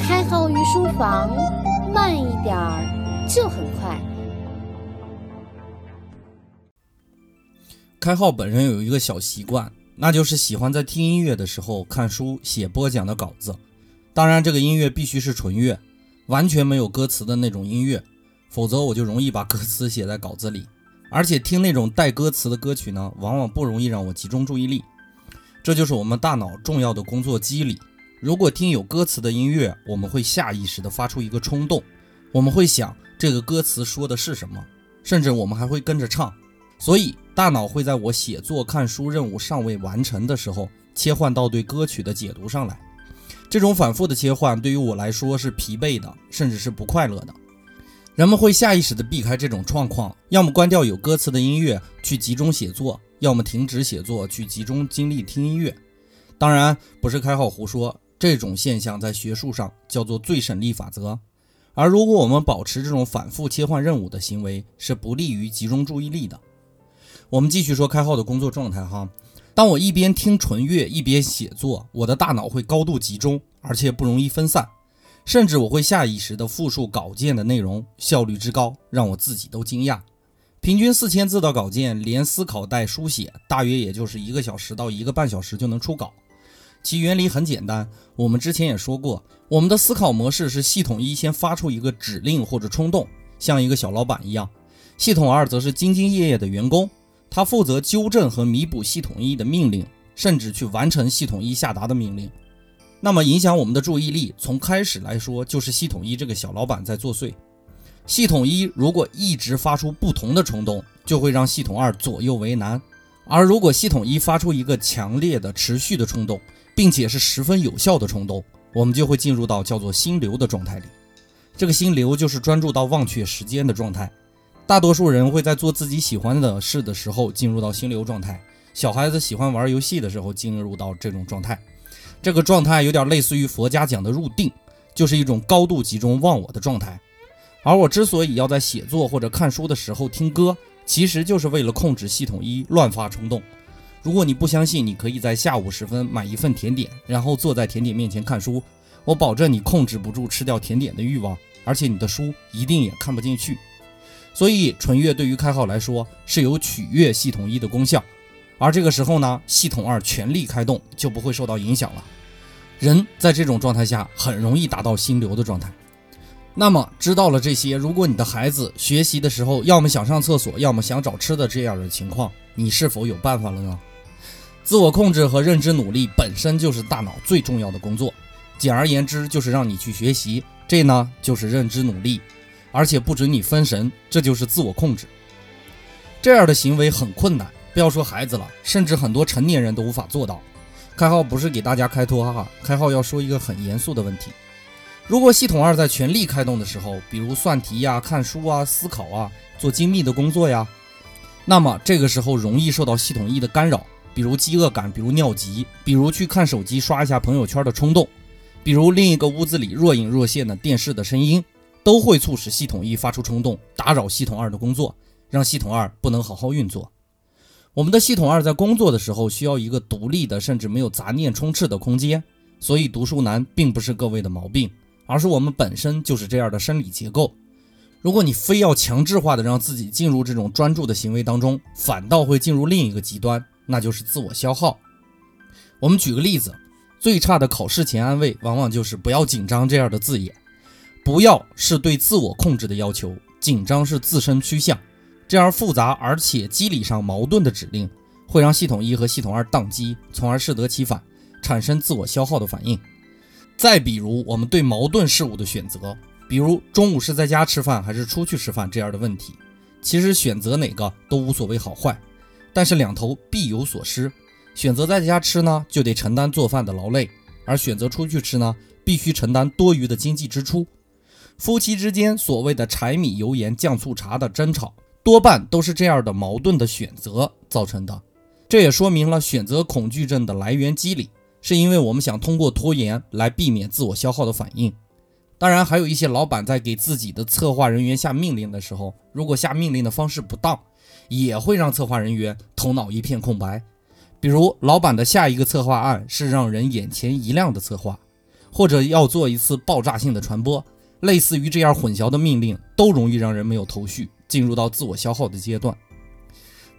开号于书房，慢一点儿就很快。开号本人有一个小习惯，那就是喜欢在听音乐的时候看书、写播讲的稿子。当然，这个音乐必须是纯乐，完全没有歌词的那种音乐，否则我就容易把歌词写在稿子里。而且听那种带歌词的歌曲呢，往往不容易让我集中注意力。这就是我们大脑重要的工作机理。如果听有歌词的音乐，我们会下意识地发出一个冲动，我们会想这个歌词说的是什么，甚至我们还会跟着唱。所以，大脑会在我写作、看书任务尚未完成的时候，切换到对歌曲的解读上来。这种反复的切换对于我来说是疲惫的，甚至是不快乐的。人们会下意识地避开这种状况，要么关掉有歌词的音乐去集中写作，要么停止写作去集中精力听音乐。当然，不是开号胡说，这种现象在学术上叫做最省力法则。而如果我们保持这种反复切换任务的行为，是不利于集中注意力的。我们继续说开号的工作状态哈。当我一边听纯乐一边写作，我的大脑会高度集中，而且不容易分散，甚至我会下意识地复述稿件的内容，效率之高让我自己都惊讶。平均四千字的稿件，连思考带书写，大约也就是一个小时到一个半小时就能出稿。其原理很简单，我们之前也说过，我们的思考模式是系统一先发出一个指令或者冲动，像一个小老板一样；系统二则是兢兢业业的员工。他负责纠正和弥补系统一的命令，甚至去完成系统一下达的命令。那么，影响我们的注意力，从开始来说，就是系统一这个小老板在作祟。系统一如果一直发出不同的冲动，就会让系统二左右为难；而如果系统一发出一个强烈的、持续的冲动，并且是十分有效的冲动，我们就会进入到叫做心流的状态里。这个心流就是专注到忘却时间的状态。大多数人会在做自己喜欢的事的时候进入到心流状态。小孩子喜欢玩游戏的时候进入到这种状态。这个状态有点类似于佛家讲的入定，就是一种高度集中忘我的状态。而我之所以要在写作或者看书的时候听歌，其实就是为了控制系统一乱发冲动。如果你不相信，你可以在下午时分买一份甜点，然后坐在甜点面前看书。我保证你控制不住吃掉甜点的欲望，而且你的书一定也看不进去。所以，纯乐对于开号来说是有取悦系统一的功效，而这个时候呢，系统二全力开动就不会受到影响了。人在这种状态下很容易达到心流的状态。那么，知道了这些，如果你的孩子学习的时候要么想上厕所，要么想找吃的这样的情况，你是否有办法了呢？自我控制和认知努力本身就是大脑最重要的工作，简而言之就是让你去学习，这呢就是认知努力。而且不准你分神，这就是自我控制。这样的行为很困难，不要说孩子了，甚至很多成年人都无法做到。开号不是给大家开脱哈，开号要说一个很严肃的问题：如果系统二在全力开动的时候，比如算题呀、看书啊、思考啊、做精密的工作呀，那么这个时候容易受到系统一的干扰，比如饥饿感，比如尿急，比如去看手机刷一下朋友圈的冲动，比如另一个屋子里若隐若现的电视的声音。都会促使系统一发出冲动，打扰系统二的工作，让系统二不能好好运作。我们的系统二在工作的时候需要一个独立的，甚至没有杂念充斥的空间。所以读书难并不是各位的毛病，而是我们本身就是这样的生理结构。如果你非要强制化的让自己进入这种专注的行为当中，反倒会进入另一个极端，那就是自我消耗。我们举个例子，最差的考试前安慰，往往就是不要紧张这样的字眼。不要是对自我控制的要求，紧张是自身趋向。这样复杂而且机理上矛盾的指令，会让系统一和系统二宕机，从而适得其反，产生自我消耗的反应。再比如，我们对矛盾事物的选择，比如中午是在家吃饭还是出去吃饭这样的问题，其实选择哪个都无所谓好坏，但是两头必有所失。选择在家吃呢，就得承担做饭的劳累；而选择出去吃呢，必须承担多余的经济支出。夫妻之间所谓的柴米油盐酱醋茶的争吵，多半都是这样的矛盾的选择造成的。这也说明了选择恐惧症的来源机理，是因为我们想通过拖延来避免自我消耗的反应。当然，还有一些老板在给自己的策划人员下命令的时候，如果下命令的方式不当，也会让策划人员头脑一片空白。比如，老板的下一个策划案是让人眼前一亮的策划。或者要做一次爆炸性的传播，类似于这样混淆的命令，都容易让人没有头绪，进入到自我消耗的阶段。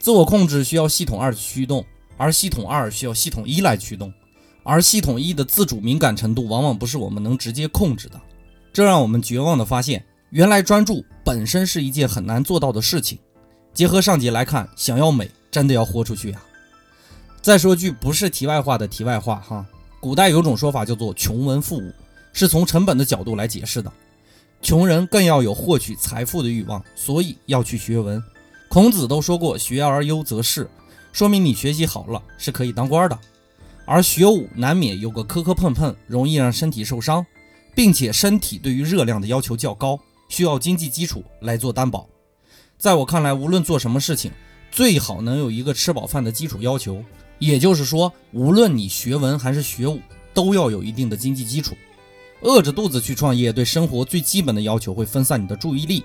自我控制需要系统二驱动，而系统二需要系统一来驱动，而系统一的自主敏感程度往往不是我们能直接控制的，这让我们绝望地发现，原来专注本身是一件很难做到的事情。结合上节来看，想要美，真的要豁出去呀！再说句不是题外话的题外话哈，古代有种说法叫做“穷文富武”，是从成本的角度来解释的。穷人更要有获取财富的欲望，所以要去学文。孔子都说过“学而优则仕”，说明你学习好了是可以当官的。而学武难免有个磕磕碰碰，容易让身体受伤，并且身体对于热量的要求较高，需要经济基础来做担保。在我看来，无论做什么事情，最好能有一个吃饱饭的基础要求。也就是说，无论你学文还是学武，都要有一定的经济基础。饿着肚子去创业，对生活最基本的要求会分散你的注意力。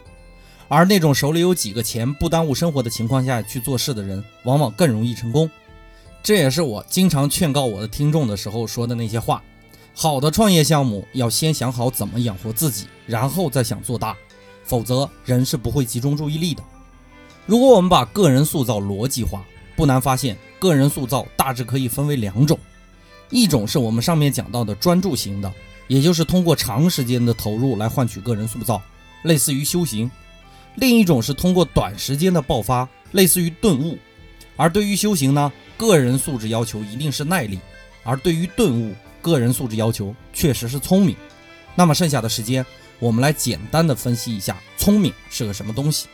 而那种手里有几个钱不耽误生活的情况下去做事的人，往往更容易成功。这也是我经常劝告我的听众的时候说的那些话。好的创业项目要先想好怎么养活自己，然后再想做大，否则人是不会集中注意力的。如果我们把个人塑造逻辑化，不难发现，个人塑造大致可以分为两种，一种是我们上面讲到的专注型的，也就是通过长时间的投入来换取个人塑造，类似于修行。另一种是通过短时间的爆发，类似于顿悟。而对于修行呢，个人素质要求一定是耐力；而对于顿悟，个人素质要求确实是聪明。那么剩下的时间，我们来简单的分析一下聪明是个什么东西。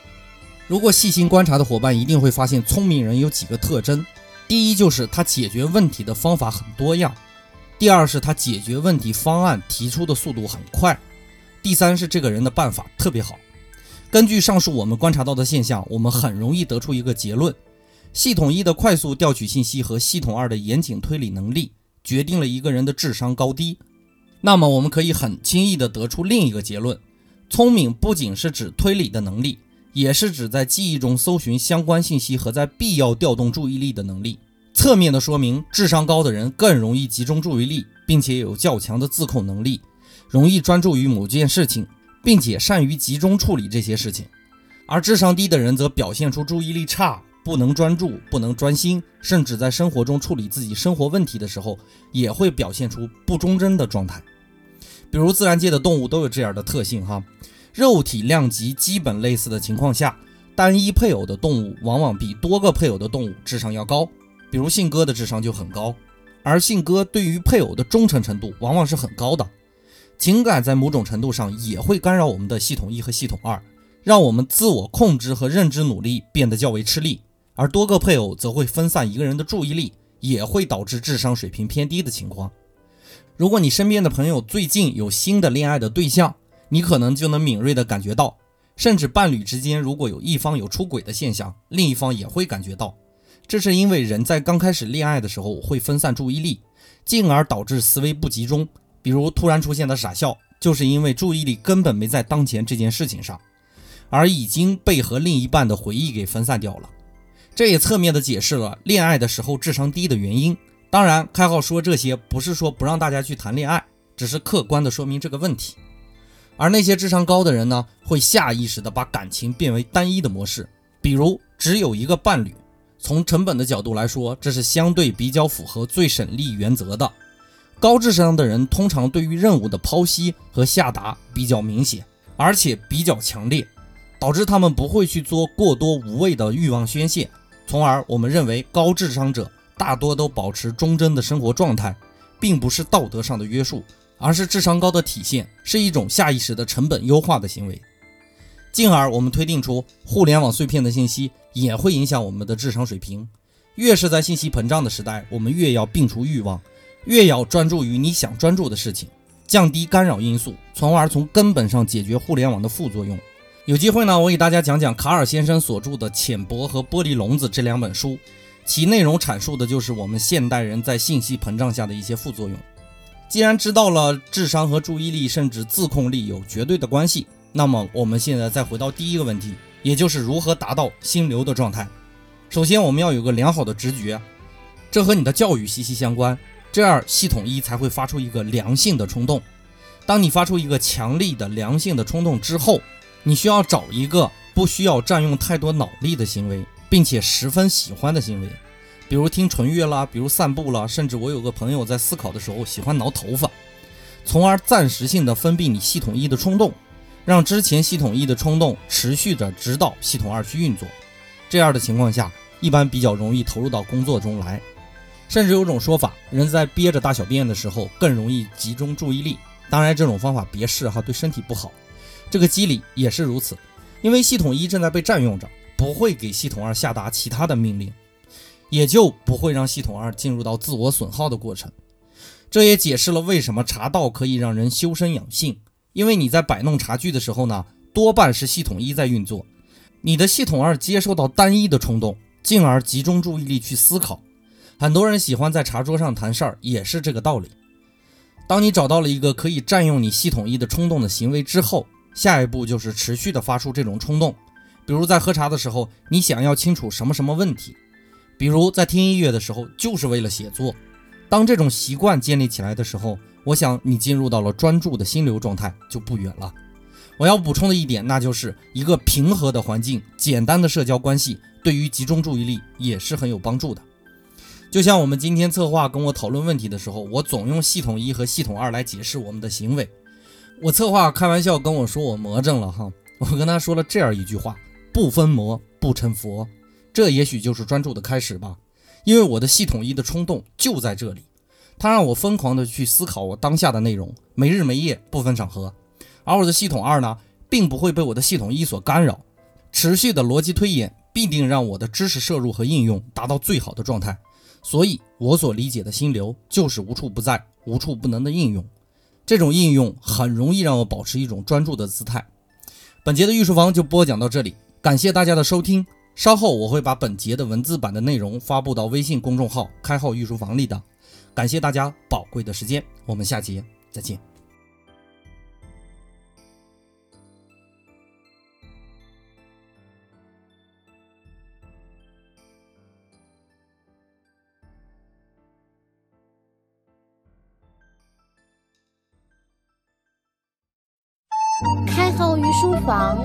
如果细心观察的伙伴一定会发现，聪明人有几个特征：第一，就是他解决问题的方法很多样；第二，是他解决问题方案提出的速度很快；第三，是这个人的办法特别好。根据上述我们观察到的现象，我们很容易得出一个结论：系统一的快速调取信息和系统二的严谨推理能力，决定了一个人的智商高低。那么，我们可以很轻易地得出另一个结论：聪明不仅是指推理的能力，也是指在记忆中搜寻相关信息和在必要调动注意力的能力。侧面的说明，智商高的人更容易集中注意力，并且有较强的自控能力，容易专注于某件事情。并且善于集中处理这些事情，而智商低的人则表现出注意力差，不能专注，不能专心，甚至在生活中处理自己生活问题的时候，也会表现出不忠贞的状态。比如自然界的动物都有这样的特性哈，肉体量级基本类似的情况下，单一配偶的动物往往比多个配偶的动物智商要高。比如信鸽的智商就很高，而信鸽对于配偶的忠诚程度往往是很高的。情感在某种程度上也会干扰我们的系统一和系统二，让我们自我控制和认知努力变得较为吃力。而多个配偶则会分散一个人的注意力，也会导致智商水平偏低的情况。如果你身边的朋友最近有新的恋爱的对象，你可能就能敏锐地感觉到，甚至伴侣之间如果有一方有出轨的现象，另一方也会感觉到。这是因为人在刚开始恋爱的时候会分散注意力，进而导致思维不集中。比如突然出现的傻笑，就是因为注意力根本没在当前这件事情上，而已经被和另一半的回忆给分散掉了。这也侧面的解释了恋爱的时候智商低的原因。当然，开号说这些不是说不让大家去谈恋爱，只是客观的说明这个问题。而那些智商高的人呢，会下意识的把感情变为单一的模式，比如只有一个伴侣。从成本的角度来说，这是相对比较符合最省力原则的。高智商的人通常对于任务的剖析和下达比较明显，而且比较强烈，导致他们不会去做过多无谓的欲望宣泄，从而我们认为高智商者大多都保持忠贞的生活状态，并不是道德上的约束，而是智商高的体现，是一种下意识的成本优化的行为。进而我们推定出，互联网碎片的信息也会影响我们的智商水平。越是在信息膨胀的时代，我们越要摒除欲望。越要专注于你想专注的事情，降低干扰因素，从而从根本上解决互联网的副作用。有机会呢，我给大家讲讲卡尔先生所著的《浅薄》和《玻璃笼子》这两本书，其内容阐述的就是我们现代人在信息膨胀下的一些副作用。既然知道了智商和注意力甚至自控力有绝对的关系，那么我们现在再回到第一个问题，也就是如何达到心流的状态。首先，我们要有个良好的直觉，这和你的教育息息相关。这样系统一才会发出一个良性的冲动。当你发出一个强力的良性的冲动之后，你需要找一个不需要占用太多脑力的行为，并且十分喜欢的行为，比如听纯乐啦，比如散步啦，甚至我有个朋友在思考的时候喜欢挠头发，从而暂时性的封闭你系统一的冲动，让之前系统一的冲动持续的指导系统二去运作。这样的情况下，一般比较容易投入到工作中来。甚至有种说法，人在憋着大小便的时候更容易集中注意力。当然，这种方法别试哈，对身体不好。这个机理也是如此，因为系统一正在被占用着，不会给系统二下达其他的命令，也就不会让系统二进入到自我损耗的过程。这也解释了为什么茶道可以让人修身养性，因为你在摆弄茶具的时候呢，多半是系统一在运作，你的系统二接受到单一的冲动，进而集中注意力去思考。很多人喜欢在茶桌上谈事儿，也是这个道理。当你找到了一个可以占用你系统一的冲动的行为之后，下一步就是持续的发出这种冲动。比如在喝茶的时候，你想要清楚什么什么问题；比如在听音乐的时候，就是为了写作。当这种习惯建立起来的时候，我想你进入到了专注的心流状态就不远了。我要补充的一点，那就是一个平和的环境、简单的社交关系，对于集中注意力也是很有帮助的。就像我们今天策划跟我讨论问题的时候，我总用系统一和系统二来解释我们的行为。我策划开玩笑跟我说我魔怔了哈，我跟他说了这样一句话：不分魔不成佛。这也许就是专注的开始吧，因为我的系统一的冲动就在这里，它让我疯狂的去思考我当下的内容，没日没夜不分场合。而我的系统二呢，并不会被我的系统一所干扰，持续的逻辑推演必定让我的知识摄入和应用达到最好的状态。所以，我所理解的心流就是无处不在、无处不能的应用。这种应用很容易让我保持一种专注的姿态。本节的御书房就播讲到这里，感谢大家的收听。稍后我会把本节的文字版的内容发布到微信公众号“开号御书房”里的。感谢大家宝贵的时间，我们下节再见。开号御书房，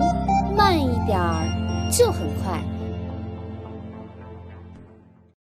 点儿就很快。